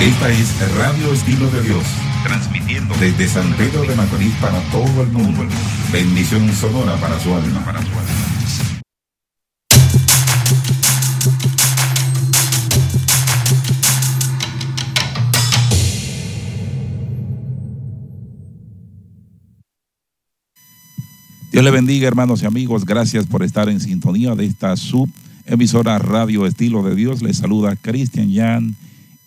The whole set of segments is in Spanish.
Esta es Radio Estilo de Dios, transmitiendo desde San Pedro de Macorís para todo el mundo. Bendición sonora para su alma. Para su alma. Dios le bendiga, hermanos y amigos. Gracias por estar en sintonía de esta sub emisora Radio Estilo de Dios. Les saluda Cristian Jan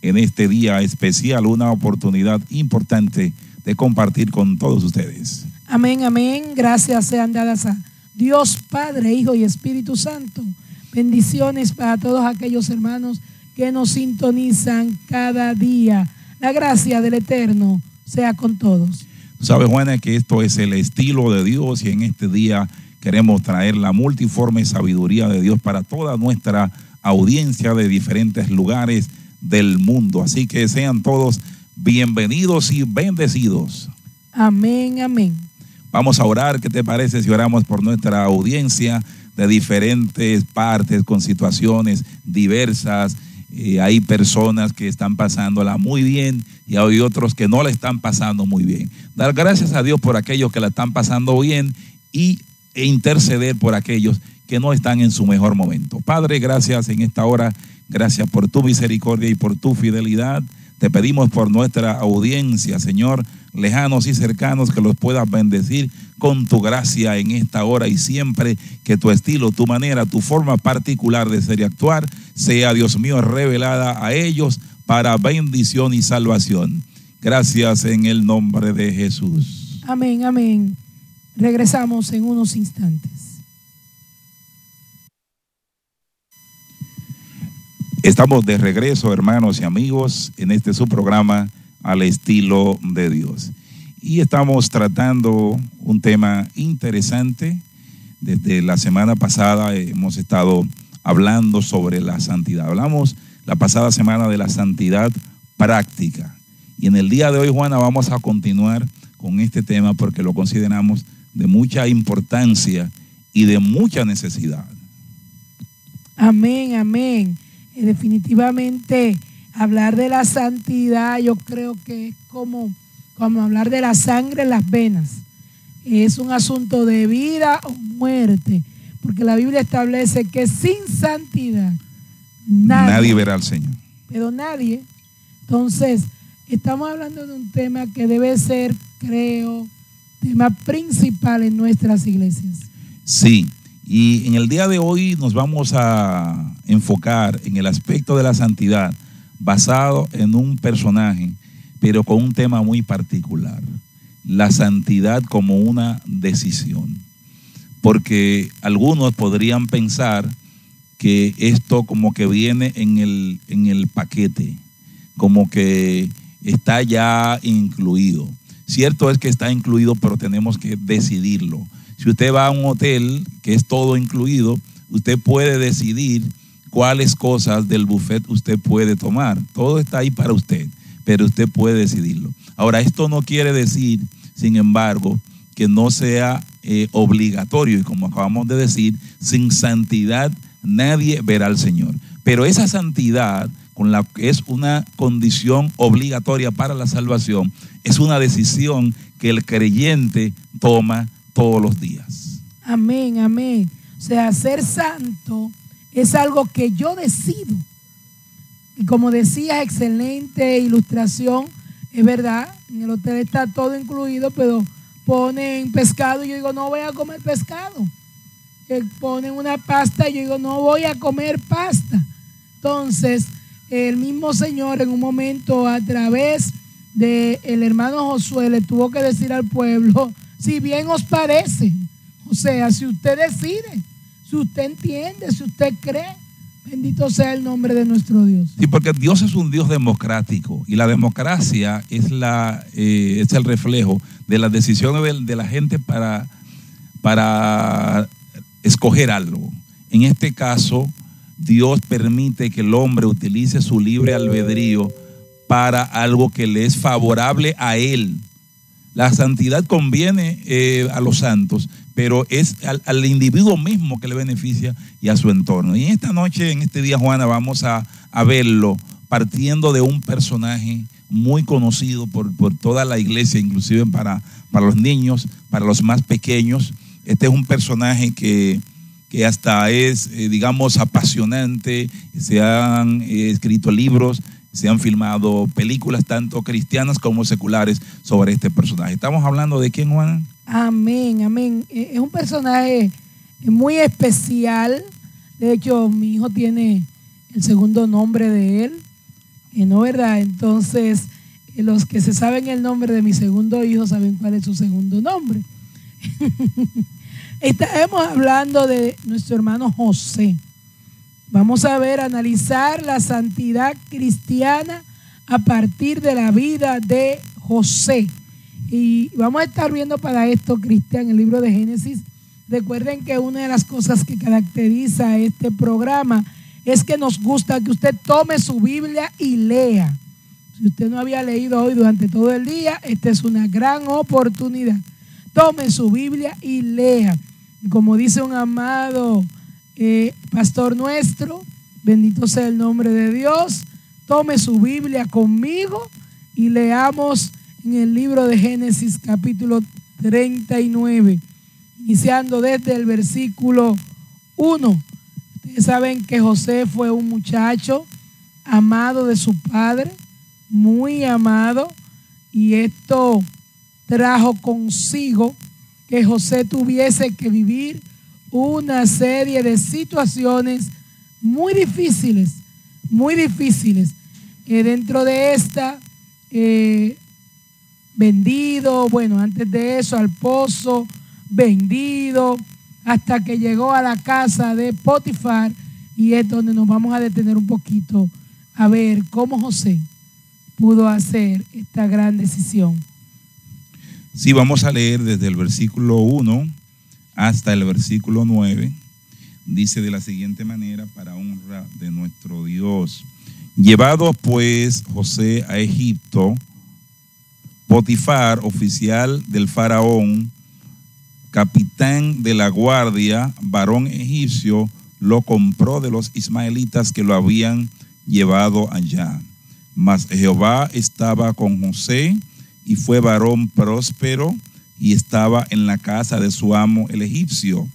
en este día especial, una oportunidad importante de compartir con todos ustedes. Amén, amén. Gracias sean dadas a Dios Padre, Hijo y Espíritu Santo. Bendiciones para todos aquellos hermanos que nos sintonizan cada día. La gracia del Eterno sea con todos. Sabes, Juana, que esto es el estilo de Dios y en este día queremos traer la multiforme sabiduría de Dios para toda nuestra audiencia de diferentes lugares del mundo. Así que sean todos bienvenidos y bendecidos. Amén, amén. Vamos a orar, ¿qué te parece si oramos por nuestra audiencia de diferentes partes con situaciones diversas? Eh, hay personas que están pasándola muy bien y hay otros que no la están pasando muy bien. Dar gracias a Dios por aquellos que la están pasando bien y e interceder por aquellos que no están en su mejor momento. Padre, gracias en esta hora Gracias por tu misericordia y por tu fidelidad. Te pedimos por nuestra audiencia, Señor, lejanos y cercanos, que los puedas bendecir con tu gracia en esta hora y siempre que tu estilo, tu manera, tu forma particular de ser y actuar sea, Dios mío, revelada a ellos para bendición y salvación. Gracias en el nombre de Jesús. Amén, amén. Regresamos en unos instantes. Estamos de regreso, hermanos y amigos, en este su programa al estilo de Dios. Y estamos tratando un tema interesante. Desde la semana pasada hemos estado hablando sobre la santidad. Hablamos la pasada semana de la santidad práctica. Y en el día de hoy, Juana, vamos a continuar con este tema porque lo consideramos de mucha importancia y de mucha necesidad. Amén, amén definitivamente hablar de la santidad yo creo que es como, como hablar de la sangre en las venas. Es un asunto de vida o muerte, porque la Biblia establece que sin santidad nadie, verá al Señor. Pero nadie. Entonces, estamos hablando de un tema que debe ser, creo, tema principal en nuestras iglesias. Sí, y en el día de hoy nos vamos a enfocar en el aspecto de la santidad basado en un personaje, pero con un tema muy particular. La santidad como una decisión. Porque algunos podrían pensar que esto como que viene en el, en el paquete, como que está ya incluido. Cierto es que está incluido, pero tenemos que decidirlo si usted va a un hotel, que es todo incluido, usted puede decidir cuáles cosas del buffet usted puede tomar. Todo está ahí para usted, pero usted puede decidirlo. Ahora, esto no quiere decir, sin embargo, que no sea eh, obligatorio. Y como acabamos de decir, sin santidad nadie verá al Señor. Pero esa santidad, con la que es una condición obligatoria para la salvación, es una decisión que el creyente toma todos los días. Amén, amén. O sea, ser santo es algo que yo decido. Y como decía, excelente ilustración, es verdad, en el hotel está todo incluido, pero ponen pescado y yo digo, no voy a comer pescado. Eh, ponen una pasta y yo digo, no voy a comer pasta. Entonces, el mismo Señor en un momento a través del el hermano Josué le tuvo que decir al pueblo, si bien os parece. O sea, si usted decide, si usted entiende, si usted cree, bendito sea el nombre de nuestro Dios. Sí, porque Dios es un Dios democrático y la democracia es, la, eh, es el reflejo de las decisiones de, de la gente para, para escoger algo. En este caso, Dios permite que el hombre utilice su libre albedrío para algo que le es favorable a él, la santidad conviene eh, a los santos, pero es al, individuo mismo que le beneficia y a su entorno. Y esta noche, en este día, Juana, vamos a, verlo partiendo de un personaje muy conocido por, por toda la iglesia, inclusive para, para los niños, para los más pequeños. Este es un personaje que, que hasta es, eh, digamos, apasionante. Se han eh, escrito libros, se han filmado películas, tanto cristianas como seculares, sobre este personaje. Estamos hablando de quién, Juan. Amén, amén. Eh, Es un personaje muy especial. De hecho, mi hijo tiene el segundo nombre de él. Eh, ¿No verdad? Entonces, eh, los que se saben el nombre de mi segundo hijo saben cuál es su segundo nombre. Estamos hablando de nuestro hermano José. Vamos a ver, analizar la santidad cristiana a partir de la vida de José. Y vamos a estar viendo para esto, Cristian, el libro de Génesis. Recuerden que una de las cosas que caracteriza este programa es que nos gusta que usted tome su Biblia y lea. Si usted no había leído hoy durante todo el día, esta es una gran oportunidad. Tome su Biblia y lea. Como dice un amado pastor nuestro, bendito sea el nombre de Dios, tome su Biblia conmigo y leamos en el libro de Génesis capítulo 39, iniciando desde el versículo 1. Ustedes saben que José fue un muchacho amado de su padre, muy amado, y esto trajo consigo que José tuviese que vivir una serie de situaciones muy difíciles, muy difíciles. Eh, dentro de esta, eh, vendido, bueno, antes de eso al pozo, vendido, hasta que llegó a la casa de Potifar y es donde nos vamos a detener un poquito a ver cómo José pudo hacer esta gran decisión. Sí, vamos a leer desde el versículo 1 hasta el versículo 9. Dice de la siguiente manera, para honra de nuestro Dios. Llevado pues José a Egipto, Potifar, oficial del faraón, capitán de la guardia, varón egipcio, lo compró de los ismaelitas que lo habían llevado allá. Mas Jehová estaba con José y fue varón próspero y estaba en la casa de su amo el egipcio.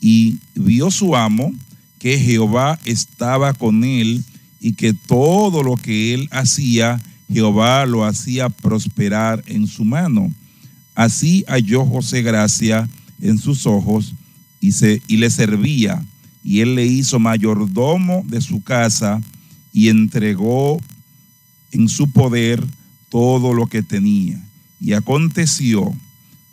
Y vio su amo que Jehová estaba con él y que todo lo que él hacía, Jehová lo hacía prosperar en su mano. Así halló José gracia en sus ojos y, se, y le servía. Y él le hizo mayordomo de su casa y entregó en su poder todo lo que tenía. Y aconteció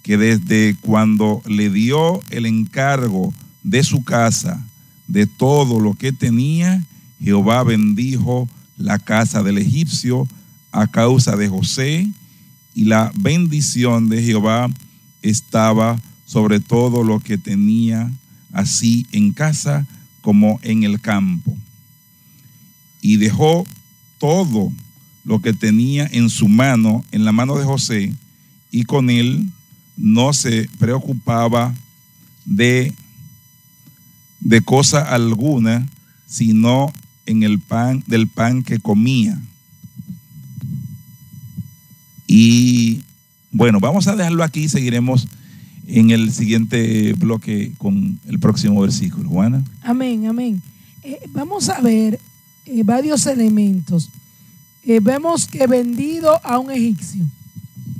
que desde cuando le dio el encargo de su casa, de todo lo que tenía, Jehová bendijo la casa del egipcio a causa de José, y la bendición de Jehová estaba sobre todo lo que tenía, así en casa como en el campo. Y dejó todo lo que tenía en su mano, en la mano de José, y con él no se preocupaba de, de cosa alguna, sino en el pan, del pan que comía. Y bueno, vamos a dejarlo aquí y seguiremos en el siguiente bloque con el próximo versículo. Juana. Amén, amén. Eh, vamos a ver eh, varios elementos. Eh, vemos que vendido a un egipcio,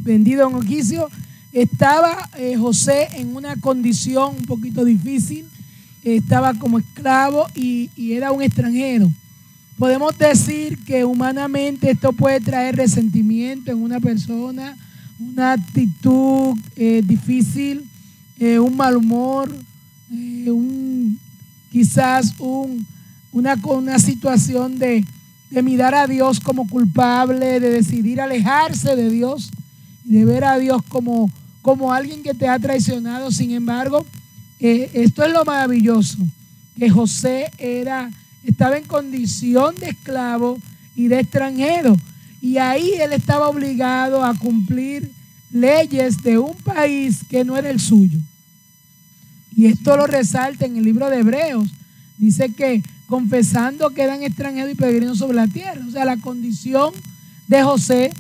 vendido a un egipcio, estaba eh, José en una condición un poquito difícil, estaba como esclavo y, era un extranjero. Podemos decir que humanamente esto puede traer resentimiento en una persona, una actitud eh, difícil, eh, un mal humor, un, quizás un, una, una situación de, de mirar a Dios como culpable, de decidir alejarse de Dios de ver a Dios como, como alguien que te ha traicionado. Sin embargo, eh, esto es lo maravilloso, que José era, estaba en condición de esclavo y de extranjero. Y ahí él estaba obligado a cumplir leyes de un país que no era el suyo. Y esto lo resalta en el libro de Hebreos. Dice que confesando que eran extranjeros y peregrinos sobre la tierra. O sea, la condición de José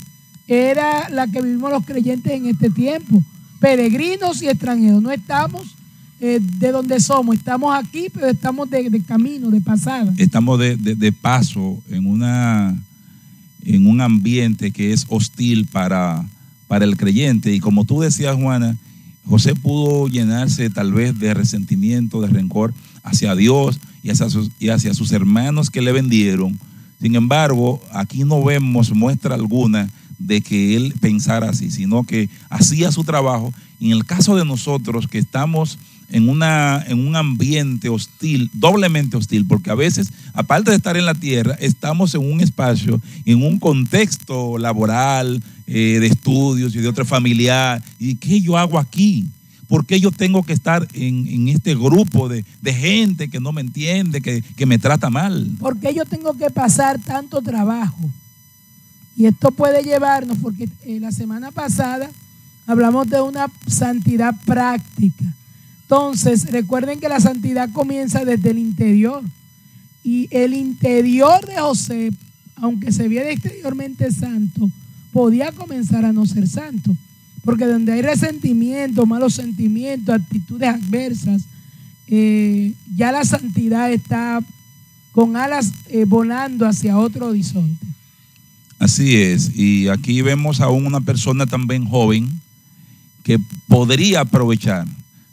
era la que vivimos los creyentes en este tiempo. Peregrinos y extranjeros. No estamos eh, de donde somos, estamos aquí, pero estamos de, camino, de pasada. Estamos de, de, paso en, una, en un ambiente que es hostil para, para el creyente. Y como tú decías, Juana, José pudo llenarse tal vez de resentimiento, de rencor hacia Dios y hacia y hacia sus hermanos que le vendieron. Sin embargo, aquí no vemos muestra alguna de que él pensara así, sino que hacía su trabajo. En el caso de nosotros que estamos en, una, en un ambiente hostil, doblemente hostil, porque a veces, aparte de estar en la tierra, estamos en un espacio, en un contexto laboral, eh, de estudios y de otro familiar. ¿Y qué yo hago aquí? ¿Por qué yo tengo que estar en, este grupo de, gente que no me entiende, que, que me trata mal? ¿Por qué yo tengo que pasar tanto trabajo? Y esto puede llevarnos, porque eh, la semana pasada hablamos de una santidad práctica. Entonces, recuerden que la santidad comienza desde el interior. Y el interior de José, aunque se viera exteriormente santo, podía comenzar a no ser santo. Porque donde hay resentimiento, malos sentimientos, actitudes adversas, eh, ya la santidad está con alas eh, volando hacia otro horizonte. Así es, y aquí vemos a una persona también joven que podría aprovechar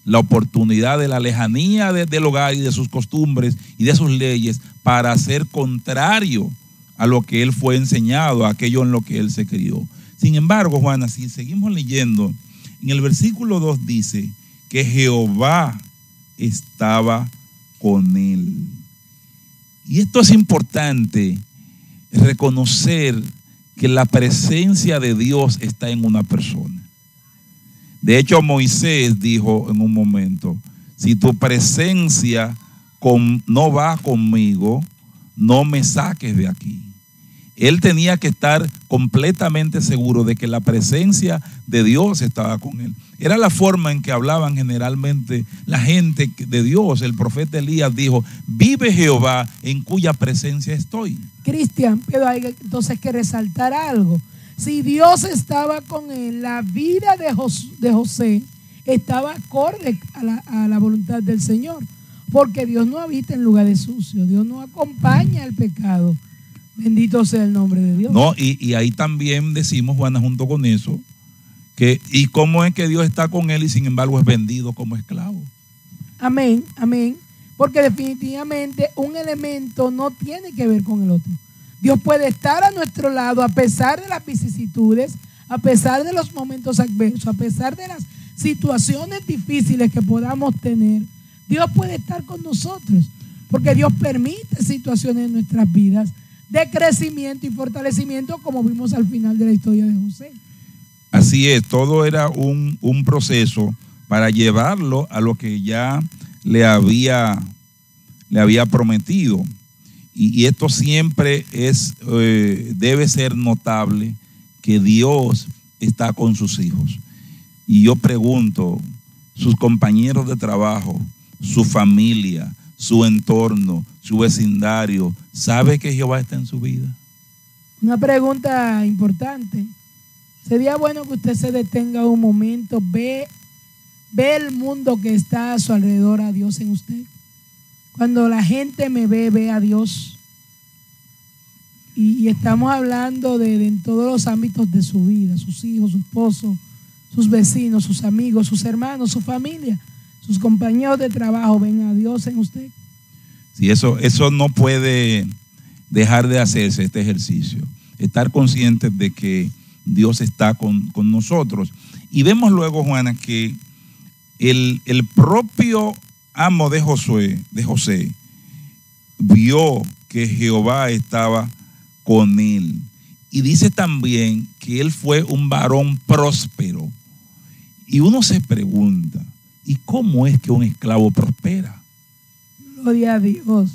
la oportunidad de la lejanía del hogar y de sus costumbres y de sus leyes para ser contrario a lo que él fue enseñado, a aquello en lo que él se crió. Sin embargo, Juana, si seguimos leyendo, en el versículo 2 dice que Jehová estaba con él. Y esto es importante reconocer que la presencia de Dios está en una persona. De hecho, Moisés dijo en un momento, si tu presencia no va conmigo, no me saques de aquí. Él tenía que estar completamente seguro de que la presencia de Dios estaba con él. Era la forma en que hablaban generalmente la gente de Dios. El profeta Elías dijo, vive Jehová en cuya presencia estoy. Cristian, pero hay entonces que resaltar algo. Si Dios estaba con él, la vida de, José estaba acorde a la, a la voluntad del Señor. Porque Dios no habita en lugares sucios, Dios no acompaña el pecado. Bendito sea el nombre de Dios. No, y, y, ahí también decimos, Juana, junto con eso, que y cómo es que Dios está con él y sin embargo es vendido como esclavo. Amén, amén. Porque definitivamente un elemento no tiene que ver con el otro. Dios puede estar a nuestro lado a pesar de las vicisitudes, a pesar de los momentos adversos, a pesar de las situaciones difíciles que podamos tener. Dios puede estar con nosotros, porque Dios permite situaciones en nuestras vidas de crecimiento y fortalecimiento, como vimos al final de la historia de José. Así es, todo era un, proceso para llevarlo a lo que ya le había, le había prometido. Y, esto siempre es, eh, debe ser notable que Dios está con sus hijos. Y yo pregunto, sus compañeros de trabajo, su familia, su entorno, su vecindario, ¿sabe que Jehová está en su vida? Una pregunta importante. Sería bueno que usted se detenga un momento, ve, ve el mundo que está a su alrededor a Dios en usted. Cuando la gente me ve, ve a Dios. Y, estamos hablando de, en todos los ámbitos de su vida, sus hijos, su esposo, sus vecinos, sus amigos, sus hermanos, su familia, sus compañeros de trabajo, ven a Dios en usted. Sí, eso, eso no puede dejar de hacerse este ejercicio. Estar conscientes de que Dios está con, nosotros. Y vemos luego, Juana, que el, el propio amo de Josué, de José, vio que Jehová estaba con él. Y dice también que él fue un varón próspero. Y uno se pregunta, ¿y cómo es que un esclavo prospera? Gloria a Dios,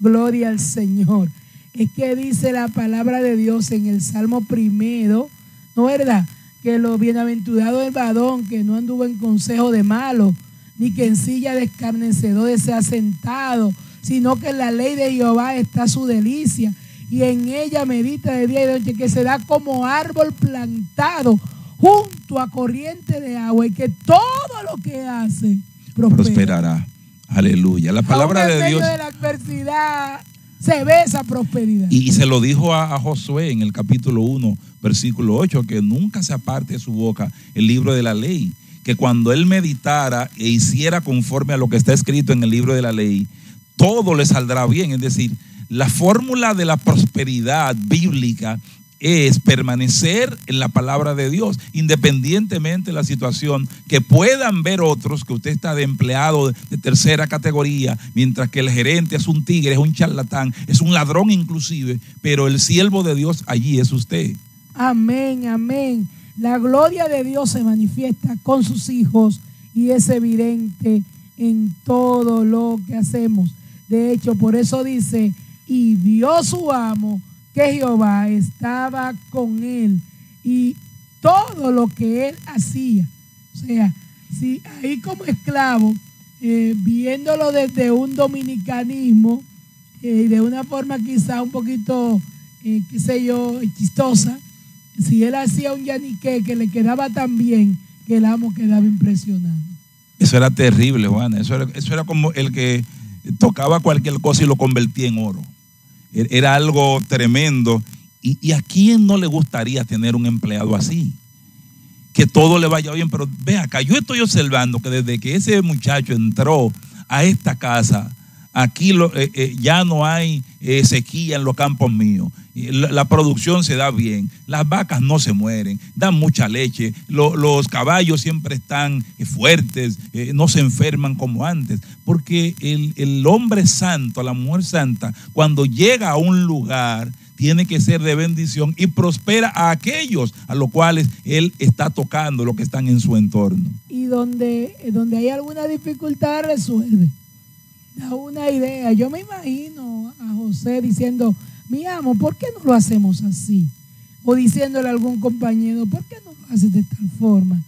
gloria al Señor. Es que dice la palabra de Dios en el Salmo primero, ¿no verdad? Que lo bienaventurado el varón que no anduvo en consejo de malo, ni que en silla de escarnecedores se sentado, sino que en la ley de Jehová está su delicia y en ella medita de día y de noche, que se da como árbol plantado junto a corriente de agua y que todo lo que hace prosperará. Aleluya. La palabra Aún en de medio Dios. de la adversidad se ve esa prosperidad. Y se lo dijo a, a Josué en el capítulo 1, versículo 8, que nunca se aparte de su boca el libro de la ley. Que cuando él meditara e hiciera conforme a lo que está escrito en el libro de la ley, todo le saldrá bien. Es decir, la fórmula de la prosperidad bíblica es permanecer en la palabra de Dios, independientemente de la situación, que puedan ver otros que usted está de empleado de tercera categoría, mientras que el gerente es un tigre, es un charlatán, es un ladrón inclusive, pero el siervo de Dios allí es usted. Amén, amén. La gloria de Dios se manifiesta con sus hijos y es evidente en todo lo que hacemos. De hecho, por eso dice, y vio su amo que Jehová estaba con él y todo lo que él hacía. O sea, si ahí como esclavo, eh, viéndolo desde un dominicanismo eh, de una forma quizá un poquito, eh, qué sé yo, chistosa, si él hacía un yaniqué que le quedaba tan bien que el amo quedaba impresionado. Eso era terrible, Juana. Eso era, eso era como el que tocaba cualquier cosa y lo convertía en oro. E-, Era algo tremendo. ¿Y, y a quién no le gustaría tener un empleado así? Que todo le vaya bien, pero ve acá, yo estoy observando que desde que ese muchacho entró a esta casa, aquí lo- eh, eh, ya no hay eh, sequía en los campos míos. La, producción se da bien, las vacas no se mueren, dan mucha leche, lo- los caballos siempre están eh, fuertes, no se enferman como antes, porque el, el hombre santo, la mujer santa, cuando llega a un lugar, tiene que ser de bendición y prospera a aquellos a los cuales él está tocando, los que están en su entorno. Y donde, donde hay alguna dificultad resuelve. Una idea. Yo me imagino a José diciendo, mi amo, ¿por qué no lo hacemos así? O diciéndole a algún compañero, ¿por qué no lo haces de tal forma?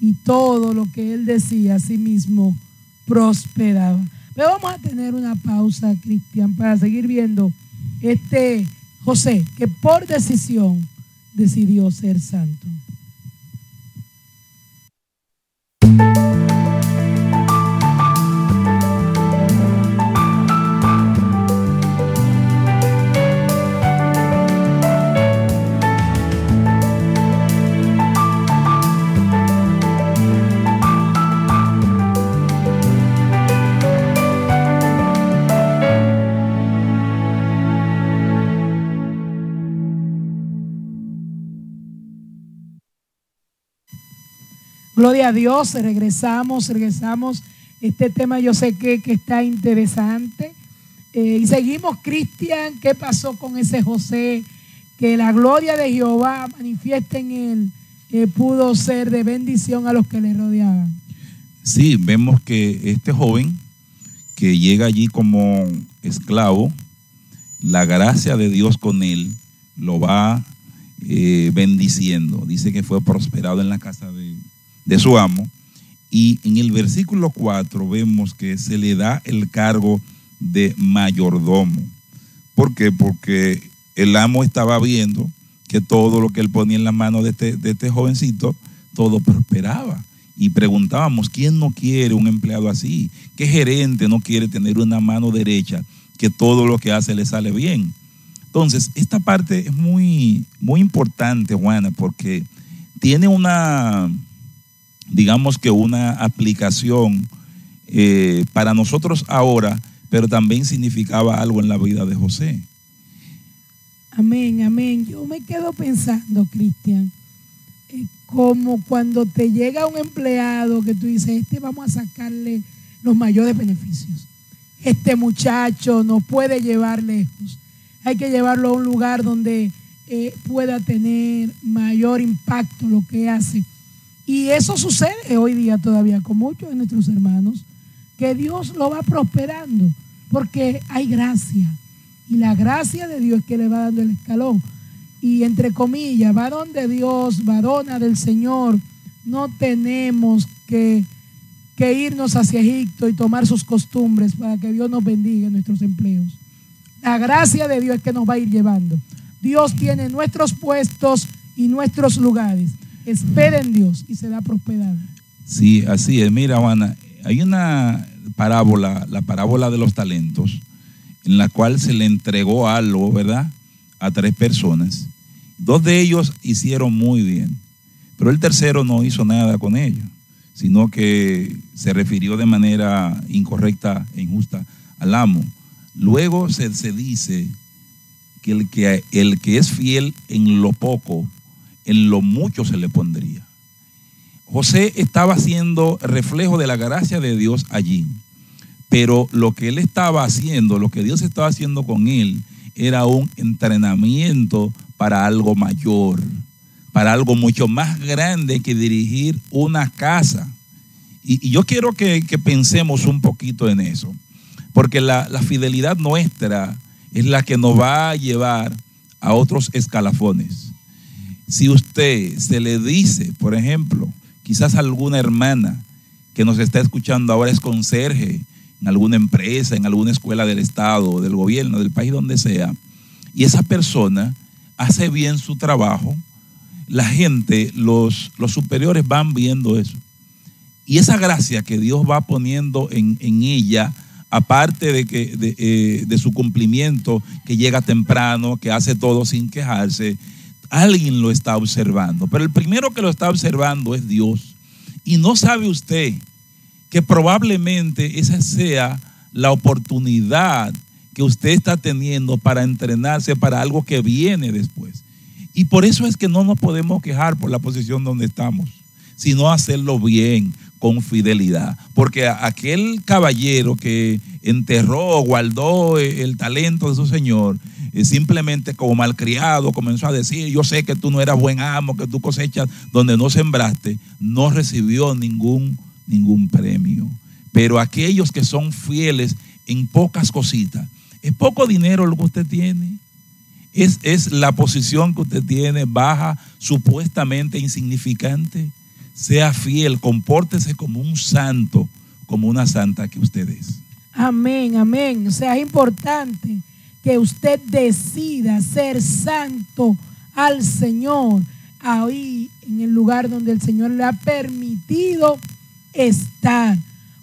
Y todo lo que él decía a sí mismo prosperaba. Pero vamos a tener una pausa, Cristian, para seguir viendo este José, que por decisión decidió ser santo. Gloria a Dios, regresamos, regresamos. Este tema yo sé que, que está interesante. Eh, y seguimos, Cristian, ¿qué pasó con ese José? Que la gloria de Jehová manifiesta en él, eh, pudo ser de bendición a los que le rodeaban. Sí, vemos que este joven que llega allí como esclavo, la gracia de Dios con él lo va eh, bendiciendo. Dice que fue prosperado en la casa de, de su amo. Y en el versículo 4 vemos que se le da el cargo de mayordomo. ¿Por qué? Porque el amo estaba viendo que todo lo que él ponía en la mano de este, de este jovencito, todo prosperaba. Y preguntábamos, ¿quién no quiere un empleado así? ¿Qué gerente no quiere tener una mano derecha que todo lo que hace le sale bien? Entonces, esta parte es muy, muy importante, Juana, porque tiene una, digamos que una aplicación eh, para nosotros ahora, pero también significaba algo en la vida de José. Amén, amén. Yo me quedo pensando, Cristian, eh, como cuando te llega un empleado que tú dices, este vamos a sacarle los mayores beneficios. Este muchacho nos puede llevar lejos. Hay que llevarlo a un lugar donde eh, pueda tener mayor impacto lo que hace. Y eso sucede hoy día todavía con muchos de nuestros hermanos, que Dios lo va prosperando, porque hay gracia. Y la gracia de Dios es que le va dando el escalón. Y entre comillas, varón de Dios, varona del Señor, no tenemos que que irnos hacia Egipto y tomar sus costumbres para que Dios nos bendiga en nuestros empleos. La gracia de Dios es que nos va a ir llevando. Dios tiene nuestros puestos y nuestros lugares. Espera en Dios y será prosperado. Sí, así es. Mira, Juana, hay una parábola, la parábola de los talentos, en la cual se le entregó algo, ¿verdad? A tres personas. Dos de ellos hicieron muy bien, pero el tercero no hizo nada con ellos, sino que se refirió de manera incorrecta e injusta al amo. Luego se, se dice que el, que el que es fiel en lo poco, en lo mucho se le pondría. José estaba haciendo reflejo de la gracia de Dios allí, pero lo que él estaba haciendo, lo que Dios estaba haciendo con él, era un entrenamiento para algo mayor, para algo mucho más grande que dirigir una casa. Y, yo quiero que, que, pensemos un poquito en eso, porque la, la fidelidad nuestra es la que nos va a llevar a otros escalafones. Si usted se le dice, por ejemplo, quizás alguna hermana que nos está escuchando ahora es conserje en alguna empresa, en alguna escuela del Estado, del gobierno, del país donde sea, y esa persona hace bien su trabajo, la gente, los, los superiores van viendo eso. Y esa gracia que Dios va poniendo en, en ella, aparte de, que, de, eh, de, su cumplimiento, que llega temprano, que hace todo sin quejarse, alguien lo está observando. Pero el primero que lo está observando es Dios. Y no sabe usted que probablemente esa sea la oportunidad que usted está teniendo para entrenarse para algo que viene después. Y por eso es que no nos podemos quejar por la posición donde estamos, sino hacerlo bien, con fidelidad. Porque aquel caballero que enterró, guardó el talento de su señor, eh, simplemente como malcriado comenzó a decir, yo sé que tú no eras buen amo, que tú cosechas donde no sembraste, no recibió ningún, ningún premio. Pero aquellos que son fieles en pocas cositas, es poco dinero lo que usted tiene. Es, es la posición que usted tiene baja, supuestamente insignificante sea fiel, compórtese como un santo, como una santa que usted es. Amén, amén. O sea, es importante que usted decida ser santo al Señor ahí en el lugar donde el Señor le ha permitido estar.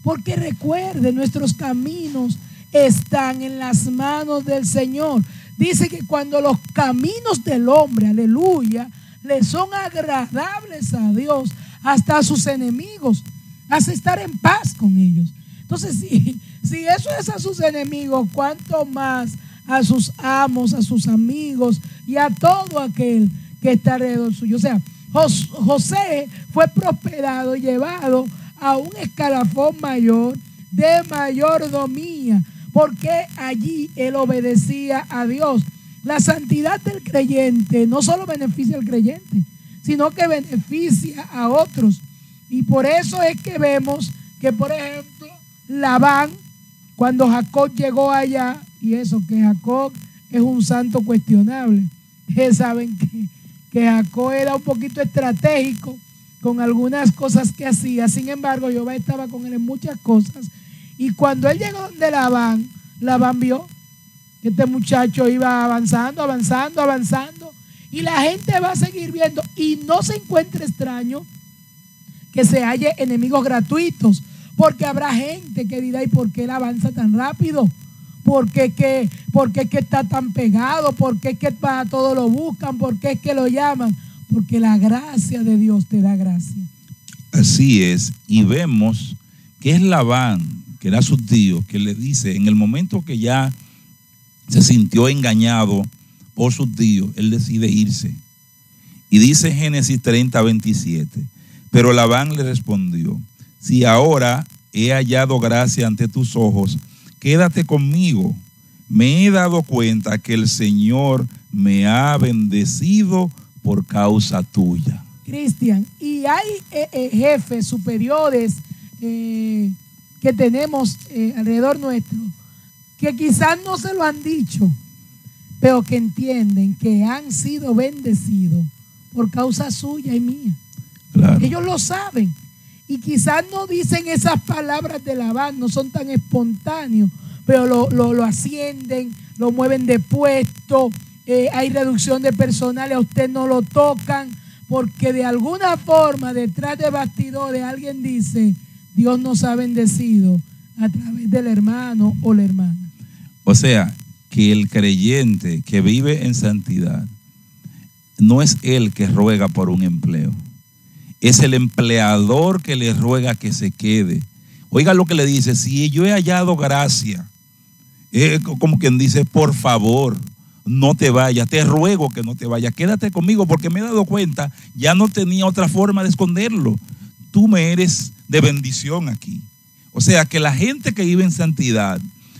Porque recuerde, nuestros caminos están en las manos del Señor. Dice que cuando los caminos del hombre, aleluya, le son agradables a Dios, hasta a sus enemigos, hace estar en paz con ellos. Entonces, si, si eso es a sus enemigos, ¿cuánto más a sus amos, a sus amigos y a todo aquel que está alrededor suyo? O sea, José fue prosperado y llevado a un escalafón mayor de mayordomía, porque allí él obedecía a Dios. La santidad del creyente no solo beneficia al creyente, sino que beneficia a otros. Y por eso es que vemos que, por ejemplo, Labán, cuando Jacob llegó allá, y eso que Jacob es un santo cuestionable, ustedes saben que, que Jacob era un poquito estratégico con algunas cosas que hacía, sin embargo, Jehová estaba con él en muchas cosas. Y cuando él llegó donde Labán, Labán vio que este muchacho iba avanzando, avanzando, avanzando, y la gente va a seguir viendo y no se encuentre extraño que se halle enemigos gratuitos, porque habrá gente que dirá, ¿y por qué él avanza tan rápido? ¿Por qué, que, por qué está tan pegado? ¿Por qué que para todo lo buscan? ¿Por qué es que lo llaman? Porque la gracia de Dios te da gracia. Así es, y vemos que es Labán, que era su tío, que le dice, en el momento que ya se sintió engañado, por su tío, él decide irse. Y dice Génesis 30, 27, pero Labán le respondió, si ahora he hallado gracia ante tus ojos, quédate conmigo. Me he dado cuenta que el Señor me ha bendecido por causa tuya. Cristian, y hay eh, eh, jefes superiores eh, que tenemos alrededor nuestro que quizás no se lo han dicho, pero que entienden que han sido bendecidos por causa suya y mía. Claro. Ellos lo saben. y quizás no dicen esas palabras de lavar, no son tan espontáneos, pero lo, lo, ascienden, lo mueven de puesto, eh, hay reducción de personal, a usted no lo tocan, porque de alguna forma detrás de bastidores alguien dice, Dios nos ha bendecido a través del hermano o la hermana. O sea, que el creyente que vive en santidad no es él que ruega por un empleo, es el empleador que le ruega que se quede. Oiga lo que le dice, si yo he hallado gracia, como quien dice, por favor, no te vayas, te ruego que no te vayas, quédate conmigo porque me he dado cuenta, ya no tenía otra forma de esconderlo. Tú me eres de bendición aquí. O sea que la gente que vive en santidad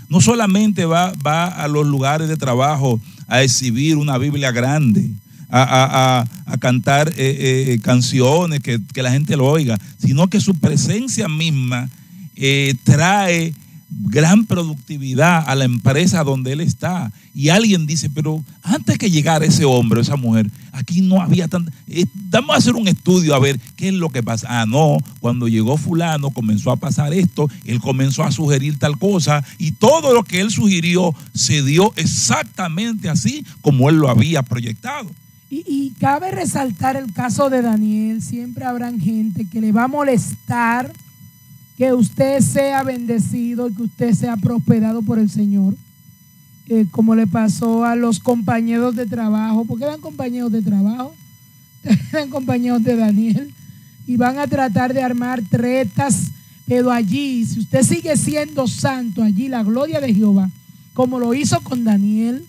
no solamente va, va a los lugares de trabajo a exhibir una Biblia grande, a, cantar eh, eh, canciones que, la gente lo oiga, sino que su presencia misma eh, trae gran productividad a la empresa donde él está. Y alguien dice, pero antes que llegara ese hombre o esa mujer, aquí no había tanta... Eh, vamos a hacer un estudio a ver qué es lo que pasa. Ah, no, cuando llegó fulano comenzó a pasar esto, él comenzó a sugerir tal cosa y todo lo que él sugirió se dio exactamente así como él lo había proyectado. Y, y cabe resaltar el caso de Daniel, siempre habrán gente que le va a molestar que usted sea bendecido y que usted sea prosperado por el Señor, eh, como le pasó a los compañeros de trabajo, porque eran compañeros de trabajo, eran compañeros de Daniel, y van a tratar de armar tretas, pero allí, si usted sigue siendo santo, allí la gloria de Jehová, como lo hizo con Daniel,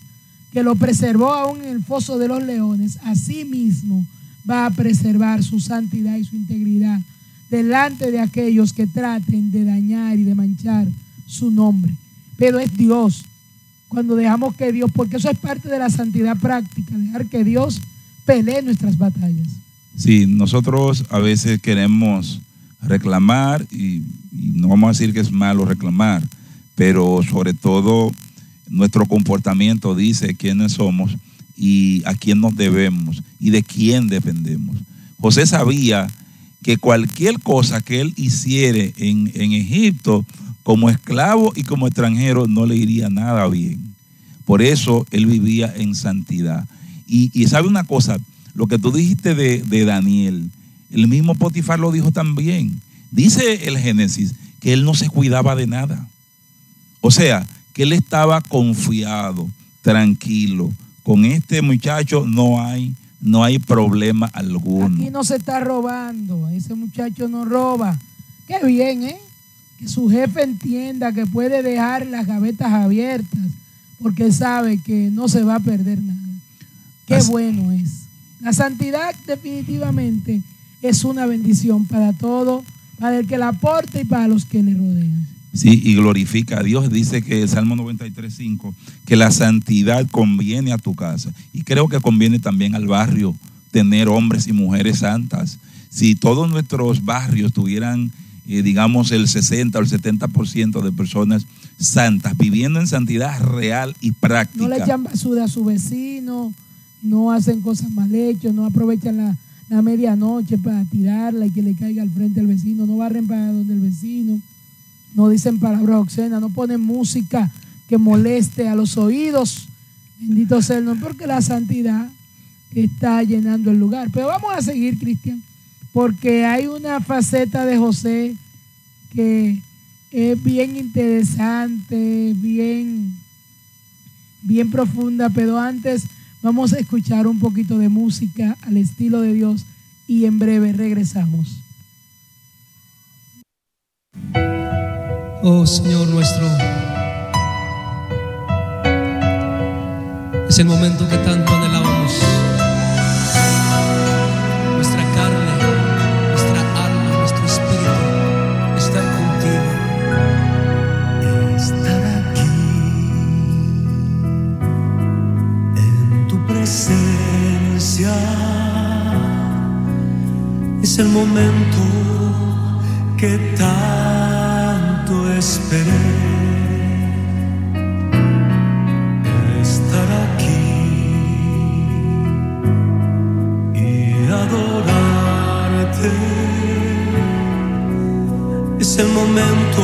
que lo preservó aún en el foso de los leones, así mismo va a preservar su santidad y su integridad delante de aquellos que traten de dañar y de manchar su nombre. Pero es Dios. Cuando dejamos que Dios, porque eso es parte de la santidad práctica, dejar que Dios pelee nuestras batallas. Sí, nosotros a veces queremos reclamar y, no vamos a decir que es malo reclamar, pero sobre todo nuestro comportamiento dice quiénes somos y a quién nos debemos y de quién dependemos. José sabía que cualquier cosa que él hiciere en, Egipto como esclavo y como extranjero no le iría nada bien. Por eso él vivía en santidad. Y, sabe una cosa, lo que tú dijiste de, de Daniel, el mismo Potifar lo dijo también. Dice el Génesis que él no se cuidaba de nada. O sea, que él estaba confiado, tranquilo. Con este muchacho no hay no hay problema alguno. Aquí no se está robando, ese muchacho no roba. Qué bien, ¿eh? Que su jefe entienda que puede dejar las gavetas abiertas porque sabe que no se va a perder nada. Qué bueno es. La santidad definitivamente es una bendición para todo, para el que la aporte y para los que le rodean. Sí, y glorifica a Dios. Dice que el Salmo 93.5, que la santidad conviene a tu casa. Y creo que conviene también al barrio tener hombres y mujeres santas. Si todos nuestros barrios tuvieran, eh, digamos, el 60 o el 70% de personas santas, viviendo en santidad real y práctica. No le echan basura a su vecino, no hacen cosas mal hechas, no aprovechan la, la medianoche para tirarla y que le caiga al frente al vecino, no barren para donde el vecino no dicen palabras obscenas, no ponen música que moleste a los oídos. Bendito sea el nombre, porque la santidad está llenando el lugar. Pero vamos a seguir, Cristian, porque hay una faceta de José que es bien interesante, bien, bien profunda, pero antes vamos a escuchar un poquito de música al estilo de Dios y en breve regresamos. Oh Señor nuestro, es el momento que tanto anhelábamos. Nuestra carne, nuestra alma, nuestro espíritu están contigo. Estar aquí en tu presencia es el momento que tanto esperé. estar aquí y Es el momento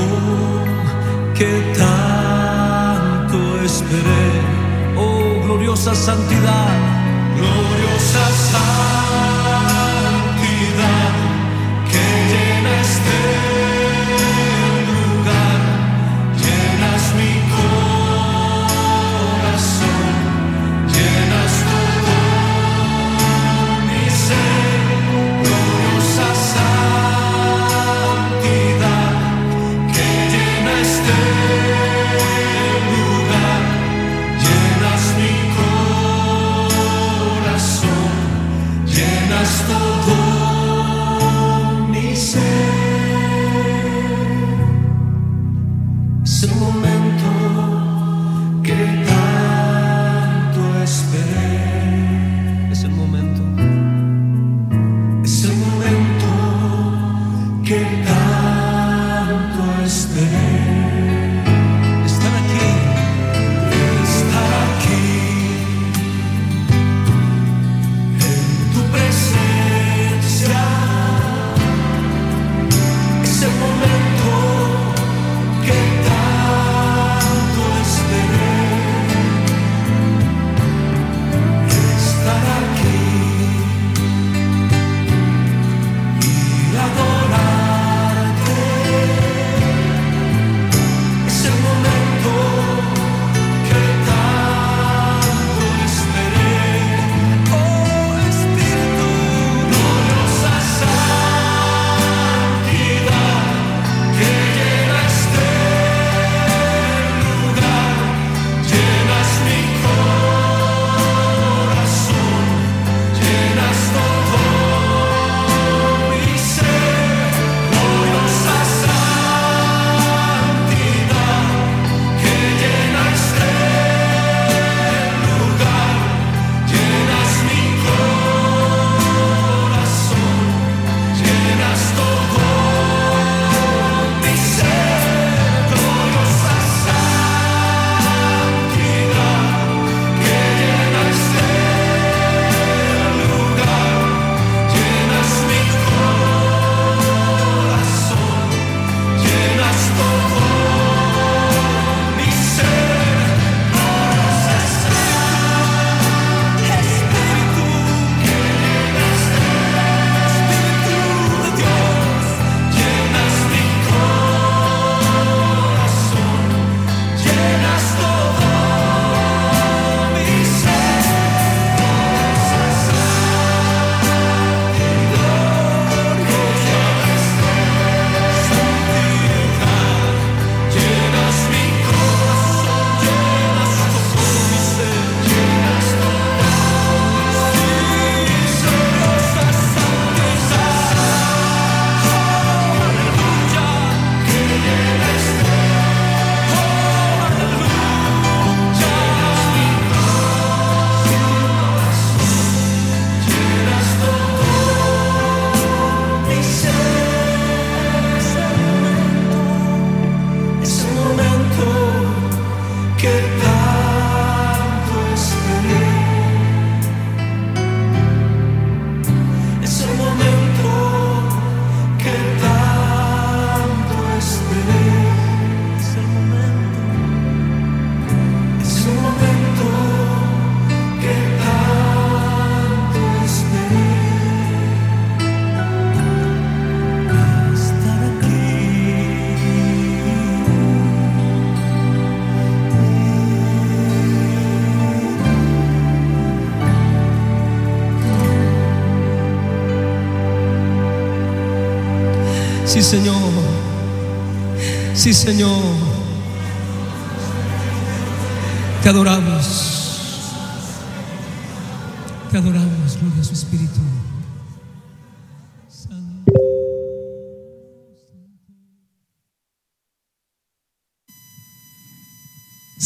que tanto esperé. Oh, gloriosa santidad, gloriosa santidad que llenaste.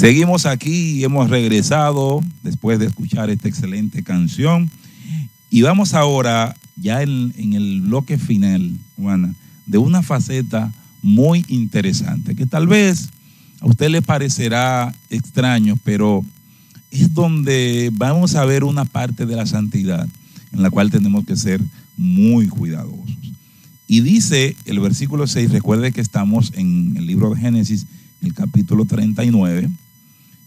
Seguimos aquí y hemos regresado después de escuchar esta excelente canción. Y vamos ahora, ya en, en el bloque final, Juana, de una faceta muy interesante que tal vez a usted le parecerá extraño, pero es donde vamos a ver una parte de la santidad en la cual tenemos que ser muy cuidadosos. Y dice el versículo 6, recuerde que estamos en el libro de Génesis, el capítulo 39,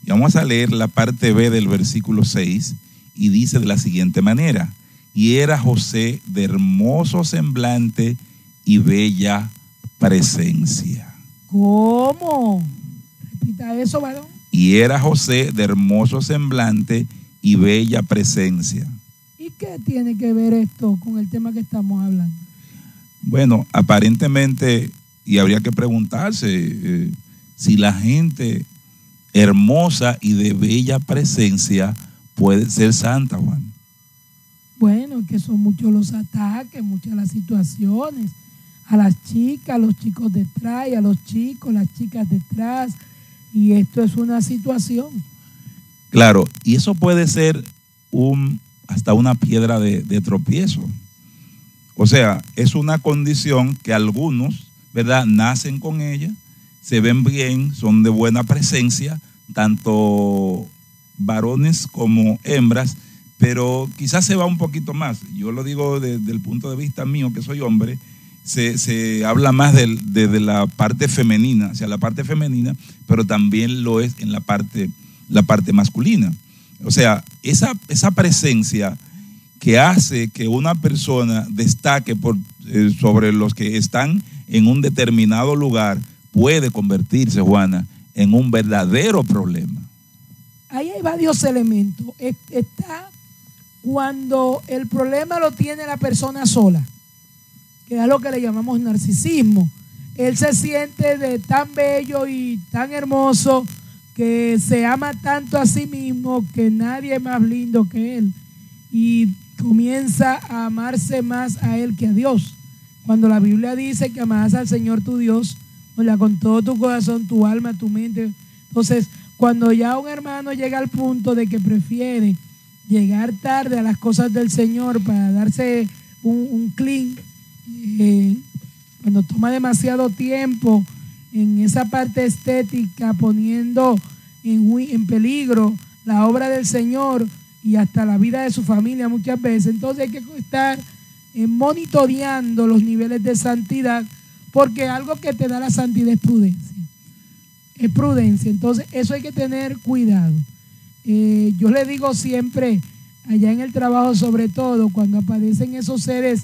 y vamos a leer la parte B del versículo 6 y dice de la siguiente manera, y era José de hermoso semblante y bella presencia. ¿Cómo? Repita eso, varón. Y era José de hermoso semblante y bella presencia. ¿Y qué tiene que ver esto con el tema que estamos hablando? Bueno, aparentemente, y habría que preguntarse eh, si la gente hermosa y de bella presencia puede ser santa, Juan. Bueno, que son muchos los ataques, muchas las situaciones. A las chicas, a los chicos detrás, y a los chicos, las chicas detrás. Y esto es una situación. Claro, y eso puede ser un, hasta una piedra de, de tropiezo. O sea, es una condición que algunos, ¿verdad?, nacen con ella, se ven bien, son de buena presencia, tanto varones como hembras, pero quizás se va un poquito más. Yo lo digo desde el punto de vista mío, que soy hombre, se, se habla más del- de, de la parte femenina, o sea, la parte femenina, pero también lo es en la parte, la parte masculina. O sea, esa, esa presencia que hace que una persona destaque por, eh, sobre los que están en un determinado lugar puede convertirse, Juana, en un verdadero problema. Ahí hay varios elementos. Es- Está cuando el problema lo tiene la persona sola, que es lo que le llamamos narcisismo. Él se siente de tan bello y tan hermoso que se ama tanto a sí mismo que nadie es más lindo que él. Y comienza a amarse más a él que a Dios. Cuando la Biblia dice que amarás al Señor tu Dios, sea, con todo tu corazón, tu alma, tu mente. Entonces, cuando ya un hermano llega al punto de que prefiere llegar tarde a las cosas del Señor para darse un, un clean, eh, cuando toma demasiado tiempo en esa parte estética, poniendo en, en peligro la obra del Señor y hasta la vida de su familia muchas veces, entonces hay que estar eh, monitoreando los niveles de santidad, porque algo que te da la santidad es prudencia. Es prudencia. Entonces, eso hay que tener cuidado. Eh, yo le digo siempre, allá en el trabajo, sobre todo, cuando aparecen esos seres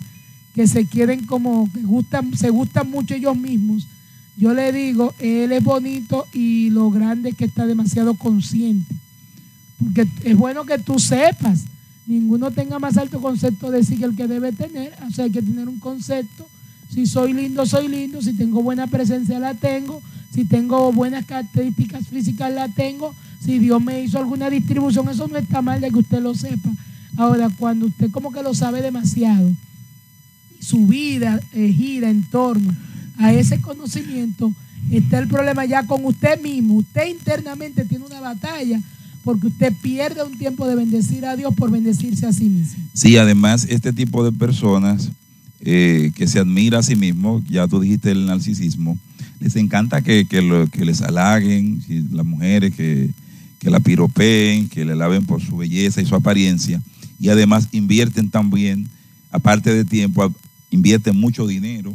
que se quieren como, que gustan, se gustan mucho ellos mismos, yo le digo, él es bonito y lo grande es que está demasiado consciente. Porque es bueno que tú sepas, ninguno tenga más alto concepto de sí que el que debe tener, o sea, hay que tener un concepto. Si soy lindo, soy lindo, si tengo buena presencia, la tengo, si tengo buenas características físicas, la tengo, si Dios me hizo alguna distribución, eso no está mal de que usted lo sepa. Ahora, cuando usted como que lo sabe demasiado, su vida eh, gira en torno a ese conocimiento, está el problema ya con usted mismo. Usted internamente tiene una batalla porque usted pierde un tiempo de bendecir a Dios por bendecirse a sí mismo. Sí, además, este tipo de personas eh, que se admira a sí mismo, ya tú dijiste el narcisismo, les encanta que, que lo- que les halaguen, las mujeres que, que la piropeen, que le laven por su belleza y su apariencia, y además invierten también, aparte de tiempo, invierten mucho dinero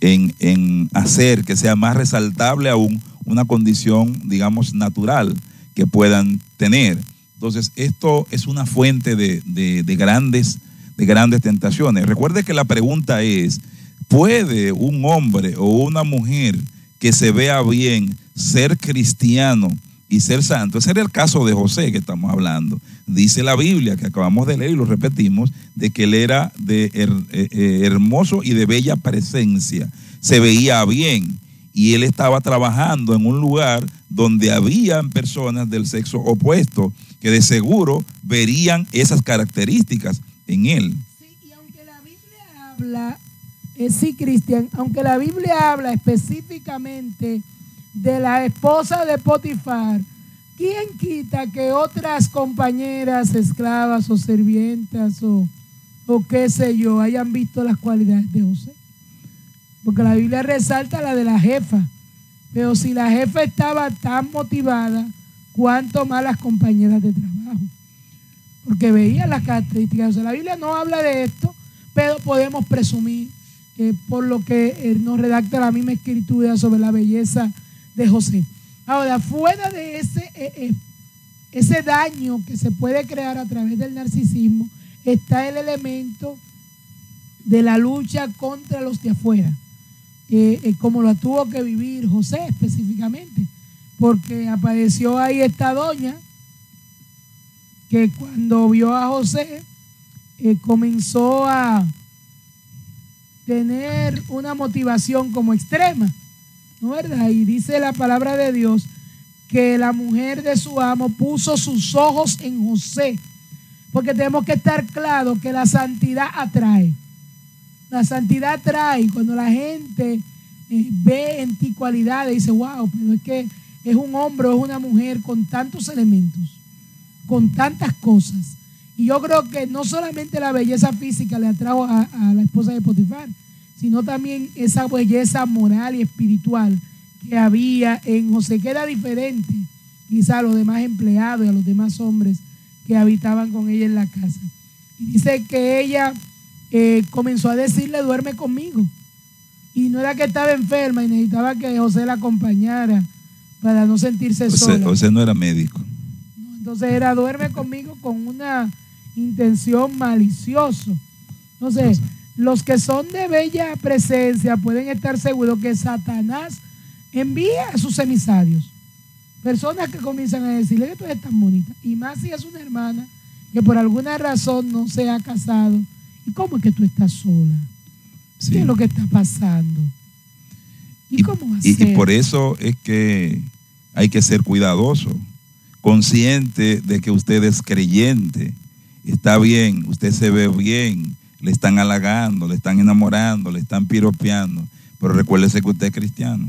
en, en hacer que sea más resaltable aún una condición, digamos, natural que puedan tener. Entonces, esto es una fuente de- de grandes, de grandes tentaciones. Recuerde que la pregunta es, ¿puede un hombre o una mujer que se vea bien ser cristiano y ser santo? Ese era el caso de José que estamos hablando. Dice la Biblia, que acabamos de leer y lo repetimos, de que él era de eh, eh, hermoso y de bella presencia. Se veía bien y él estaba trabajando en un lugar donde habían personas del sexo opuesto que de seguro verían esas características en él. Sí, y aunque la Biblia habla, eh, sí, Cristian, aunque la Biblia habla específicamente de la esposa de Potifar, ¿quién quita que otras compañeras, esclavas o sirvientas o, o qué sé yo, hayan visto las cualidades de José? Porque la Biblia resalta la de la jefa. Pero si la jefa estaba tan motivada, ¿cuánto más las compañeras de trabajo? Porque veía las características. O sea, la Biblia no habla de esto, pero podemos presumir eh, por lo que eh, nos redacta la misma escritura sobre la belleza de José. Ahora, fuera de ese eh, eh, ese daño que se puede crear a través del narcisismo, está el elemento de la lucha contra los de afuera, como lo tuvo que vivir José específicamente, porque apareció ahí esta doña que cuando vio a José eh, comenzó a tener una motivación como extrema, ¿no verdad? Y dice la palabra de Dios que la mujer de su amo puso sus ojos en José, porque tenemos que estar claros que la santidad atrae. La santidad atrae cuando la gente eh, ve en ti cualidades y dice, wow, pero es que es un hombre o es una mujer con tantos elementos, con tantas cosas. Y yo creo que no solamente la belleza física le atrajo a, a la esposa de Potifar, sino también esa belleza moral y espiritual que había en José, que era diferente quizá a los demás empleados y a los demás hombres que habitaban con ella en la casa. Y dice que ella eh, comenzó a decirle, duerme conmigo. Y no era que estaba enferma y necesitaba que José la acompañara para no sentirse José, sola. José no era médico. Entonces era duerme conmigo con una intención malicioso. Entonces, los que son de bella presencia pueden estar seguros que Satanás envía a sus emisarios. Personas que comienzan a decirle que tú eres tan bonita. Y más si es una hermana que por alguna razón no se ha casado. ¿Y cómo es que tú estás sola? Sí. ¿Qué es lo que está pasando? ¿Y, Y, cómo y- y por eso es que hay que ser cuidadoso, consciente de que usted es creyente, está bien, usted se ve bien, le están halagando, le están enamorando, le están piropeando, pero recuérdese que usted es cristiano,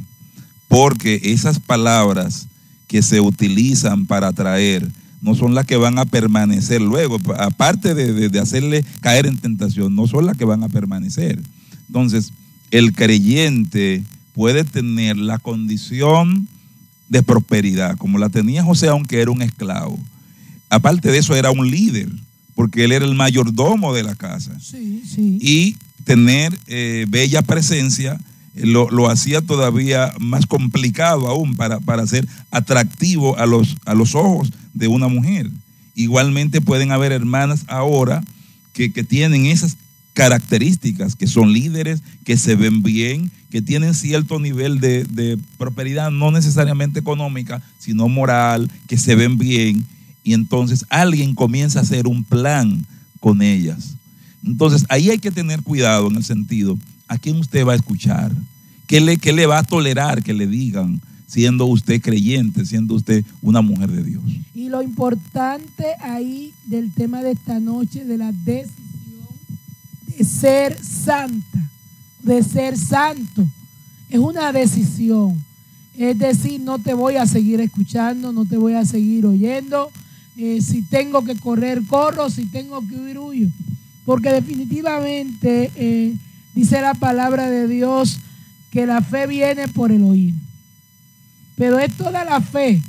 porque esas palabras que se utilizan para atraer no son las que van a permanecer luego, aparte de, de- de hacerle caer en tentación, no son las que van a permanecer. Entonces, el creyente puede tener la condición de prosperidad, como la tenía José, aunque era un esclavo. Aparte de eso, era un líder, porque él era el mayordomo de la casa. Sí, sí. Y tener eh, bella presencia eh, lo, lo hacía todavía más complicado aún para, para ser atractivo a los, a los ojos de una mujer. Igualmente pueden haber hermanas ahora que, que tienen esas características, que son líderes, que se ven bien, que tienen cierto nivel de, de prosperidad, no necesariamente económica, sino moral, que se ven bien, y entonces alguien comienza a hacer un plan con ellas. Entonces ahí hay que tener cuidado en el sentido, ¿a quién usted va a escuchar? ¿Qué le, qué le va a tolerar que le digan siendo usted creyente, siendo usted una mujer de Dios? Y lo importante ahí del tema de esta noche, de la decisión de ser santa, de ser santo, es una decisión. Es decir, no te voy a seguir escuchando, no te voy a seguir oyendo. Eh, si tengo que correr, corro, si tengo que huir, huyo. Porque definitivamente eh, dice la palabra de Dios que la fe viene por el oír. Pero es toda la fe.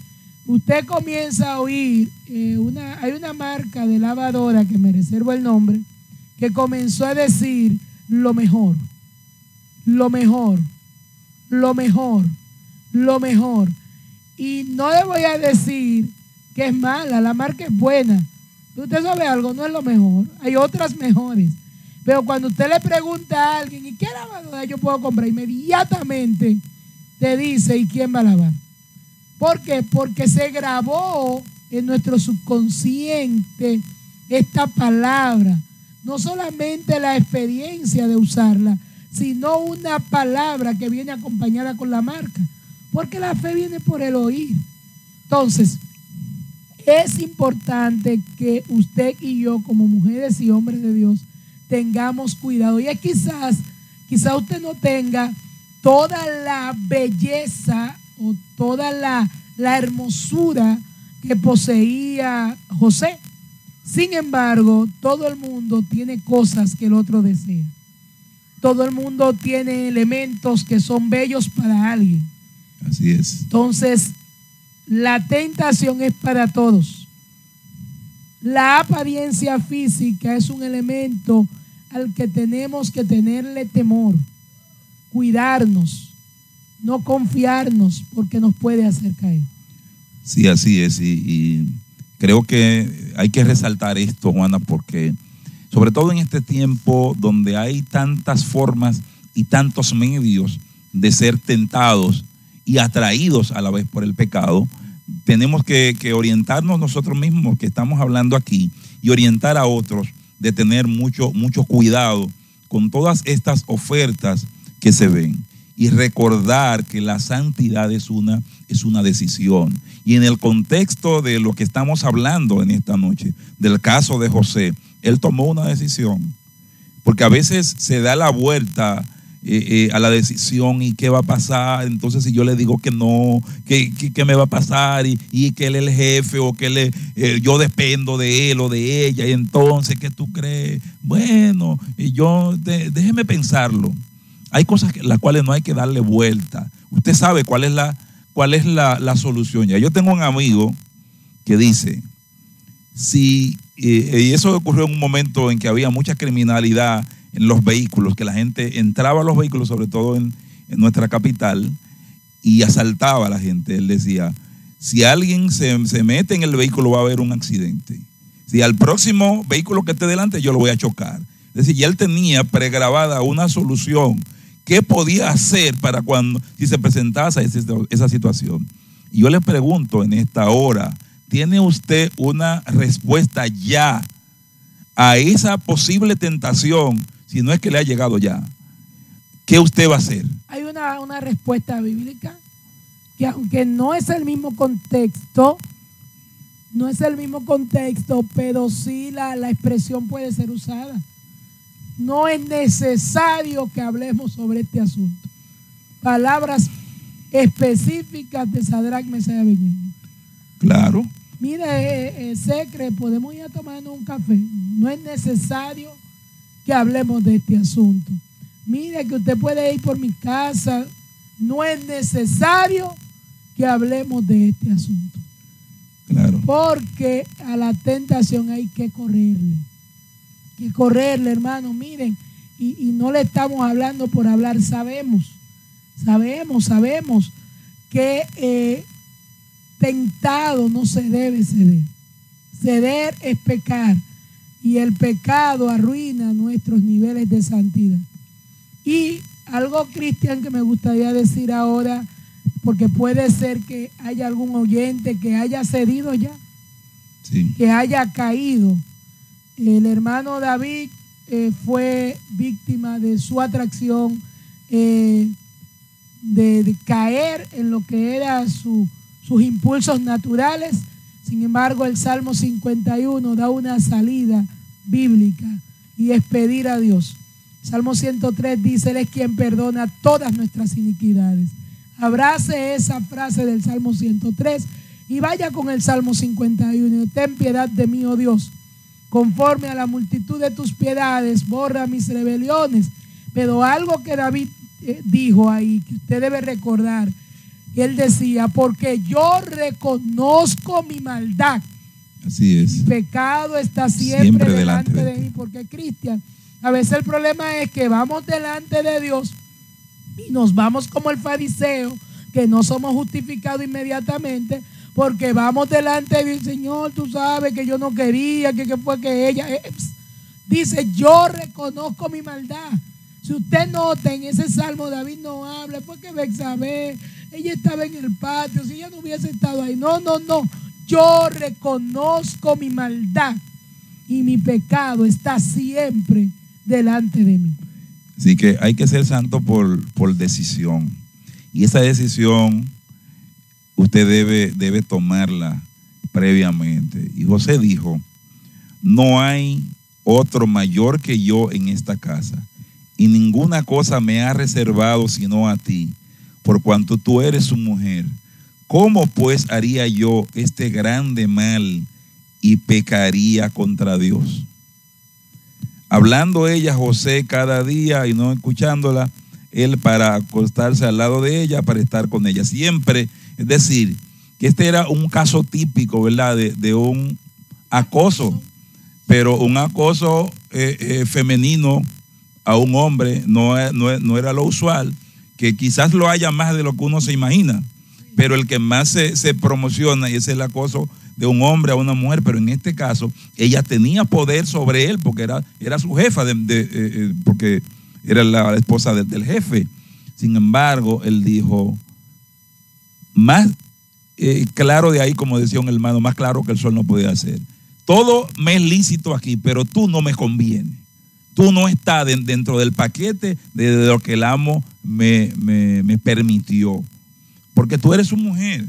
Usted comienza a oír, eh, una, hay una marca de lavadora que me reservo el nombre, que comenzó a decir lo mejor, lo mejor, lo mejor, lo mejor. Y no le voy a decir que es mala, la marca es buena. Usted sabe algo, no es lo mejor, hay otras mejores. Pero cuando usted le pregunta a alguien, ¿y qué lavadora yo puedo comprar? Inmediatamente te dice, ¿y quién va a lavar? ¿Por qué? Porque se grabó en nuestro subconsciente esta palabra. No solamente la experiencia de usarla, sino una palabra que viene acompañada con la marca. Porque la fe viene por el oír. Entonces, es importante que usted y yo, como mujeres y hombres de Dios, tengamos cuidado. Y quizás, quizás usted no tenga toda la belleza o toda la, la hermosura que poseía José. Sin embargo, todo el mundo tiene cosas que el otro desea. Todo el mundo tiene elementos que son bellos para alguien. Así es. Entonces, la tentación es para todos. La apariencia física es un elemento al que tenemos que tenerle temor, cuidarnos, no confiarnos porque nos puede hacer caer. Sí, así es. Y, y Creo que hay que resaltar esto, Juana, porque sobre todo en este tiempo donde hay tantas formas y tantos medios de ser tentados y atraídos a la vez por el pecado, tenemos que, orientarnos nosotros mismos que estamos hablando aquí y orientar a otros de tener mucho, mucho cuidado con todas estas ofertas que se ven y recordar que la santidad es una, es una decisión. Y en el contexto de lo que estamos hablando en esta noche, del caso de José, él tomó una decisión. Porque a veces se da la vuelta eh, eh, a la decisión y qué va a pasar. Entonces, si yo le digo que no, ¿qué, qué, qué me va a pasar? Y, y, que él es el jefe o que él eh, yo dependo de él o de ella. Y entonces, ¿qué tú crees? Bueno, yo, déjeme pensarlo. Hay cosas que, las cuales no hay que darle vuelta. Usted sabe cuál es la, cuál es la, la solución. Ya yo tengo un amigo que dice, si, y eso ocurrió en un momento en que había mucha criminalidad en los vehículos, que la gente entraba a los vehículos, sobre todo en, en nuestra capital, y asaltaba a la gente. Él decía, si alguien se, se, mete en el vehículo va a haber un accidente. Si al próximo vehículo que esté delante yo lo voy a chocar. Es decir, ya él tenía pregrabada una solución. ¿Qué podía hacer para cuando, si se presentase esa, situación? Y yo le pregunto en esta hora, ¿tiene usted una respuesta ya a esa posible tentación si no es que le ha llegado ya, ¿qué usted va a hacer? Hay una, una respuesta bíblica que aunque no es el mismo contexto, no es el mismo contexto, pero sí la, la expresión puede ser usada. No es necesario que hablemos sobre este asunto. Palabras específicas de Sadrach, Mesías y. Claro. Mire, eh, eh, Secre, podemos ir a tomarnos un café. No es necesario que hablemos de este asunto. Mire que usted puede ir por mi casa. No es necesario que hablemos de este asunto. Claro. Porque a la tentación hay que correrle. Que correrle, hermano. Miren, y, y no le estamos hablando por hablar. Sabemos, sabemos, sabemos que eh, tentado no se debe ceder. Ceder es pecar y el pecado arruina nuestros niveles de santidad. Y algo, Cristian, que me gustaría decir ahora, porque puede ser que haya algún oyente que haya cedido ya, sí. que haya caído. El hermano David eh, fue víctima de su atracción, eh, de, caer en lo que era su, sus impulsos naturales sin embargo, el Salmo 51 da una salida bíblica y es pedir a Dios. Salmo 103 dice, Él es quien perdona todas nuestras iniquidades. Abrace esa frase del Salmo 103 y vaya con el Salmo 51. Ten piedad de mí, oh Dios. Conforme a la multitud de tus piedades, borra mis rebeliones. Pero algo que David eh, dijo ahí, que usted debe recordar, él decía, porque yo reconozco mi maldad. Así es. Mi pecado está siempre, siempre delante, delante, de, mí. Porque, Cristian, a veces el problema es que vamos delante de Dios y nos vamos como el fariseo, que no somos justificados inmediatamente, porque vamos delante de Dios, Señor, tú sabes que yo no quería, que, fue que ella. Dice, yo reconozco mi maldad. Si usted nota en ese salmo, David no habla, fue que Bexabé, ella estaba en el patio, si ella no hubiese estado ahí. No, no, no. Yo reconozco mi maldad y mi pecado está siempre delante de mí. Así que hay que ser santo por, por decisión. Y esa decisión usted debe, debe tomarla previamente. Y José dijo, no hay otro mayor que yo en esta casa y ninguna cosa me ha reservado sino a ti, por cuanto tú eres su mujer. ¿Cómo pues haría yo este grande mal y pecaría contra Dios? Hablando ella, José, cada día y no escuchándola, él para acostarse al lado de ella, para estar con ella. Siempre, es decir, que este era un caso típico, ¿verdad? De, un acoso, pero un acoso eh, eh, femenino a un hombre no, no, no, era lo usual, que quizás lo haya más de lo que uno se imagina. pero el que más se, se promociona y es el acoso de un hombre a una mujer, pero en este caso ella tenía poder sobre él porque era, era su jefa, de, eh, porque era la esposa de- del jefe. Sin embargo, él dijo, más eh, claro de ahí, como decía un hermano, más claro que el sol no podía hacer. Todo me es lícito aquí, pero tú no me conviene. Tú no estás den- dentro del paquete de, de lo que el amo me, me- me permitió. Porque tú eres su mujer.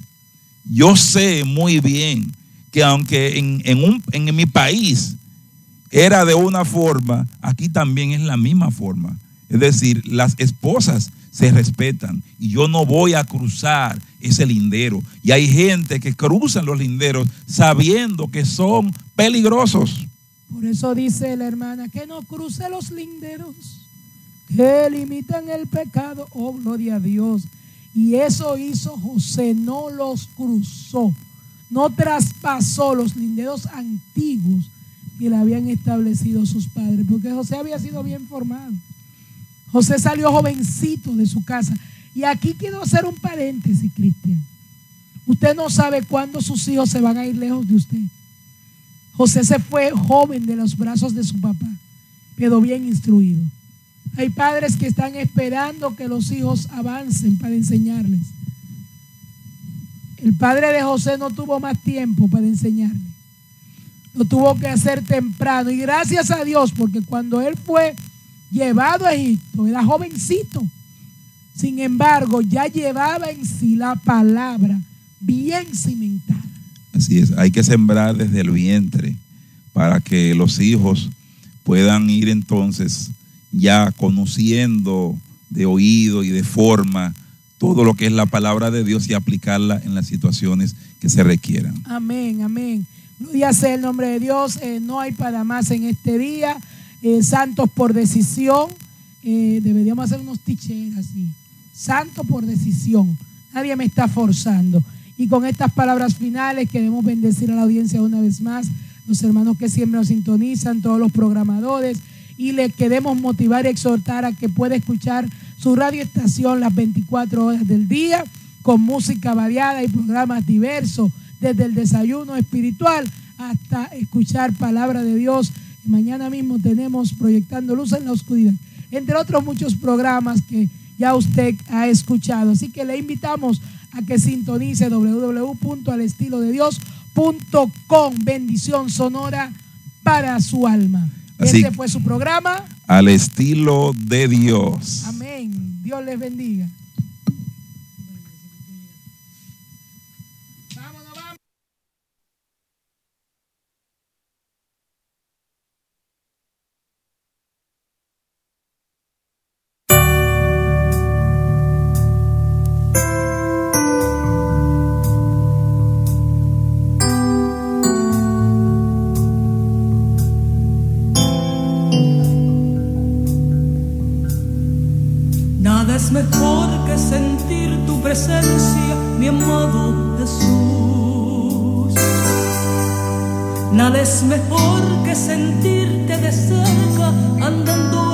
Yo sé muy bien que aunque en, en un, en mi país era de una forma, aquí también es la misma forma. Es decir, las esposas se respetan y yo no voy a cruzar ese lindero. Y hay gente que cruzan los linderos sabiendo que son peligrosos. Por eso dice la hermana, que no cruce los linderos que limitan el pecado. Oh, gloria a Dios. Y eso hizo José, no los cruzó, no traspasó los linderos antiguos que le habían establecido sus padres, porque José había sido bien formado. José salió jovencito de su casa. Y aquí quiero hacer un paréntesis, Cristian. Usted no sabe cuándo sus hijos se van a ir lejos de usted. José se fue joven de los brazos de su papá, pero bien instruido. Hay padres que están esperando que los hijos avancen para enseñarles. El padre de José no tuvo más tiempo para enseñarle. Lo tuvo que hacer temprano. Y gracias a Dios, porque cuando él fue llevado a Egipto, era jovencito. Sin embargo, ya llevaba en sí la palabra bien cimentada. Así es, hay que sembrar desde el vientre para que los hijos puedan ir entonces ya conociendo de oído y de forma todo lo que es la palabra de Dios y aplicarla en las situaciones que se requieran. Amén, amén. Gloria sea el nombre de Dios. Eh, no hay para más en este día. Eh, santos por decisión. Eh, deberíamos hacer unos ticheras así. Santo por decisión. Nadie me está forzando. Y con estas palabras finales queremos bendecir a la audiencia una vez más, los hermanos que siempre nos sintonizan, todos los programadores, y le queremos motivar y exhortar a que pueda escuchar su radioestación las 24 horas del día, con música variada y programas diversos, desde el desayuno espiritual hasta escuchar palabra de Dios. Mañana mismo tenemos Proyectando Luz en la Oscuridad, entre otros muchos programas que ya usted ha escuchado. Así que le invitamos a que sintonice www.alestilodedios.com. Bendición sonora para su alma. Así- Este fue su programa. Al estilo de Dios. Amén. Dios les bendiga. Es mejor que sentir tu presencia, mi amado Jesús. Nada es mejor que sentirte de cerca andando